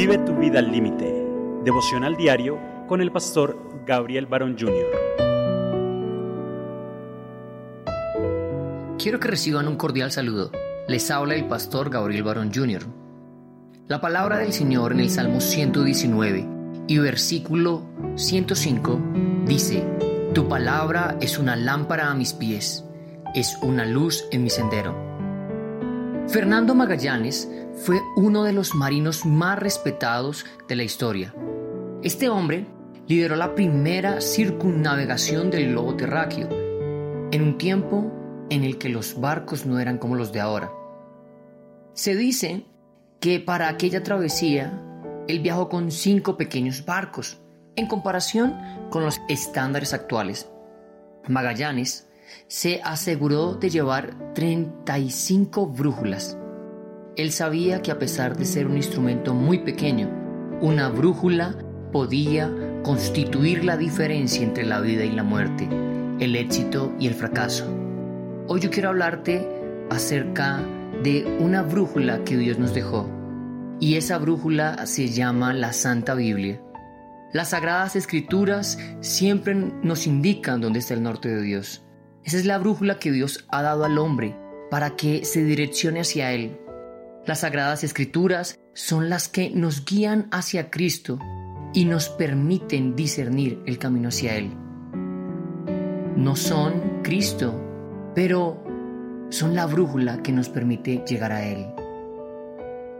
Vive tu vida al límite. Devocional diario con el pastor Gabriel Barón Jr. Quiero que reciban un cordial saludo. Les habla el pastor Gabriel Barón Jr. La palabra del Señor en el Salmo 119 y versículo 105 dice, Tu palabra es una lámpara a mis pies, es una luz en mi sendero. Fernando Magallanes fue uno de los marinos más respetados de la historia. Este hombre lideró la primera circunnavegación del globo terráqueo, en un tiempo en el que los barcos no eran como los de ahora. Se dice que para aquella travesía él viajó con cinco pequeños barcos, en comparación con los estándares actuales. Magallanes se aseguró de llevar 35 brújulas. Él sabía que a pesar de ser un instrumento muy pequeño, una brújula podía constituir la diferencia entre la vida y la muerte, el éxito y el fracaso. Hoy yo quiero hablarte acerca de una brújula que Dios nos dejó, y esa brújula se llama la Santa Biblia. Las sagradas escrituras siempre nos indican dónde está el norte de Dios. Esa es la brújula que Dios ha dado al hombre para que se direccione hacia Él. Las sagradas escrituras son las que nos guían hacia Cristo y nos permiten discernir el camino hacia Él. No son Cristo, pero son la brújula que nos permite llegar a Él.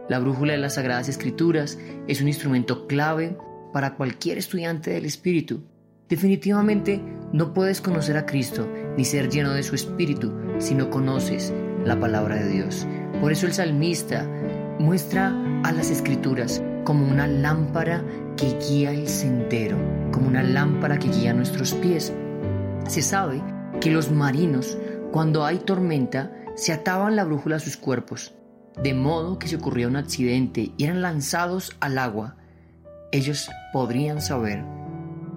La brújula de las Sagradas Escrituras es un instrumento clave para cualquier estudiante del Espíritu. Definitivamente no puedes conocer a Cristo ni ser lleno de su Espíritu si no conoces la palabra de Dios. Por eso el salmista muestra a las Escrituras como una lámpara que guía el sendero, como una lámpara que guía nuestros pies. Se sabe que los marinos, cuando hay tormenta, se ataban la brújula a sus cuerpos, de modo que si ocurría un accidente y eran lanzados al agua, ellos podrían saber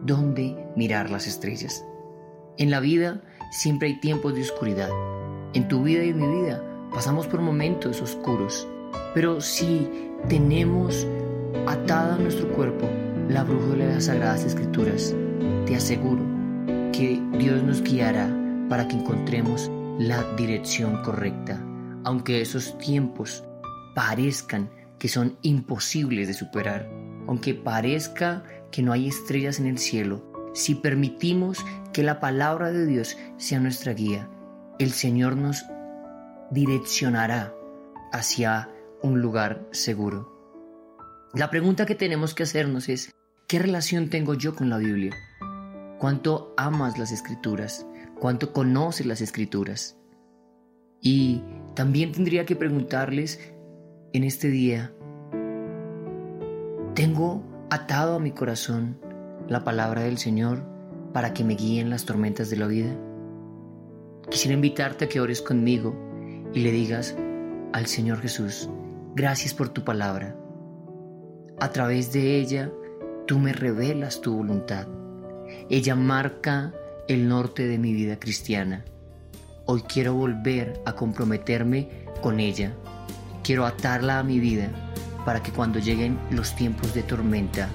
dónde mirar las estrellas. En la vida siempre hay tiempos de oscuridad. En tu vida y en mi vida pasamos por momentos oscuros. Pero si tenemos atada a nuestro cuerpo la brújula de las Sagradas Escrituras, te aseguro que Dios nos guiará para que encontremos la dirección correcta, aunque esos tiempos parezcan que son imposibles de superar, aunque parezca que no hay estrellas en el cielo, si permitimos que la palabra de Dios sea nuestra guía, el Señor nos direccionará hacia un lugar seguro. La pregunta que tenemos que hacernos es, ¿qué relación tengo yo con la Biblia? ¿Cuánto amas las escrituras? ¿Cuánto conoces las escrituras? Y también tendría que preguntarles en este día, ¿tengo atado a mi corazón la palabra del Señor para que me guíen las tormentas de la vida? Quisiera invitarte a que ores conmigo y le digas al Señor Jesús, gracias por tu palabra. A través de ella, tú me revelas tu voluntad. Ella marca el norte de mi vida cristiana. Hoy quiero volver a comprometerme con ella. Quiero atarla a mi vida para que cuando lleguen los tiempos de tormenta,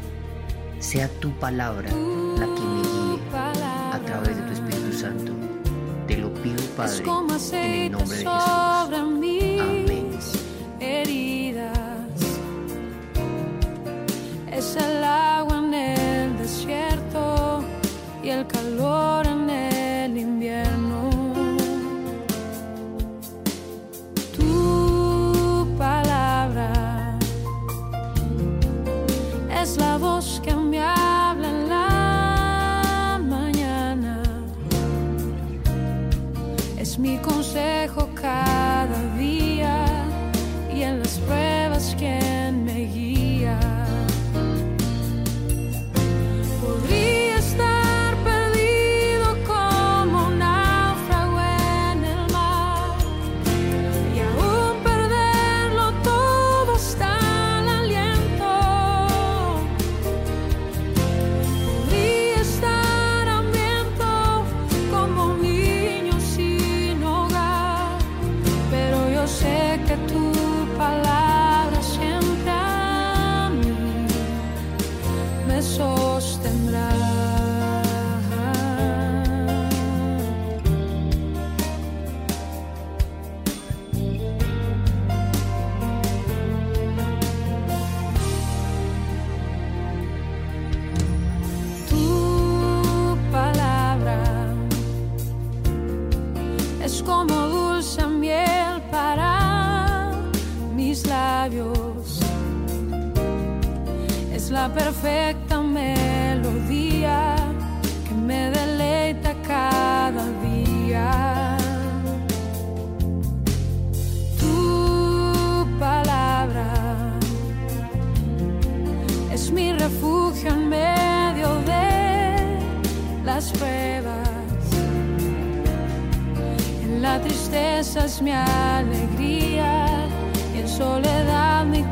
sea tu palabra la que me guíe a través de tu Espíritu Santo. Te lo pido, Padre, en el nombre de Jesús. scared. Es la perfecta melodía que me deleita cada día. Tu palabra es mi refugio en medio de las pruebas. En la tristeza es mi alegría soledad, mi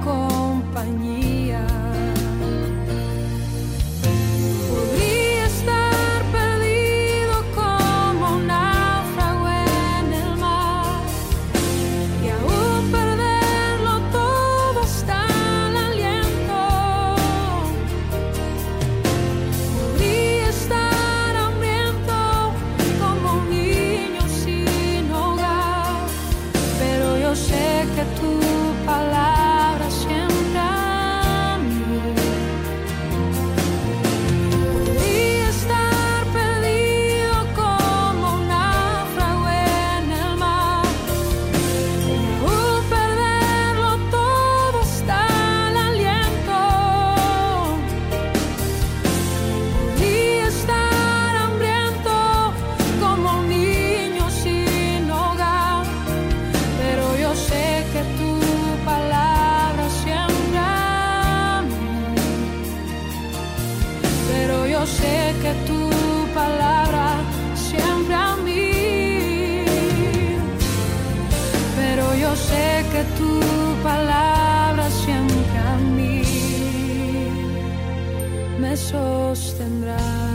sostendrá.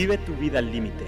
Vive tu vida al límite.